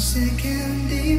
second day.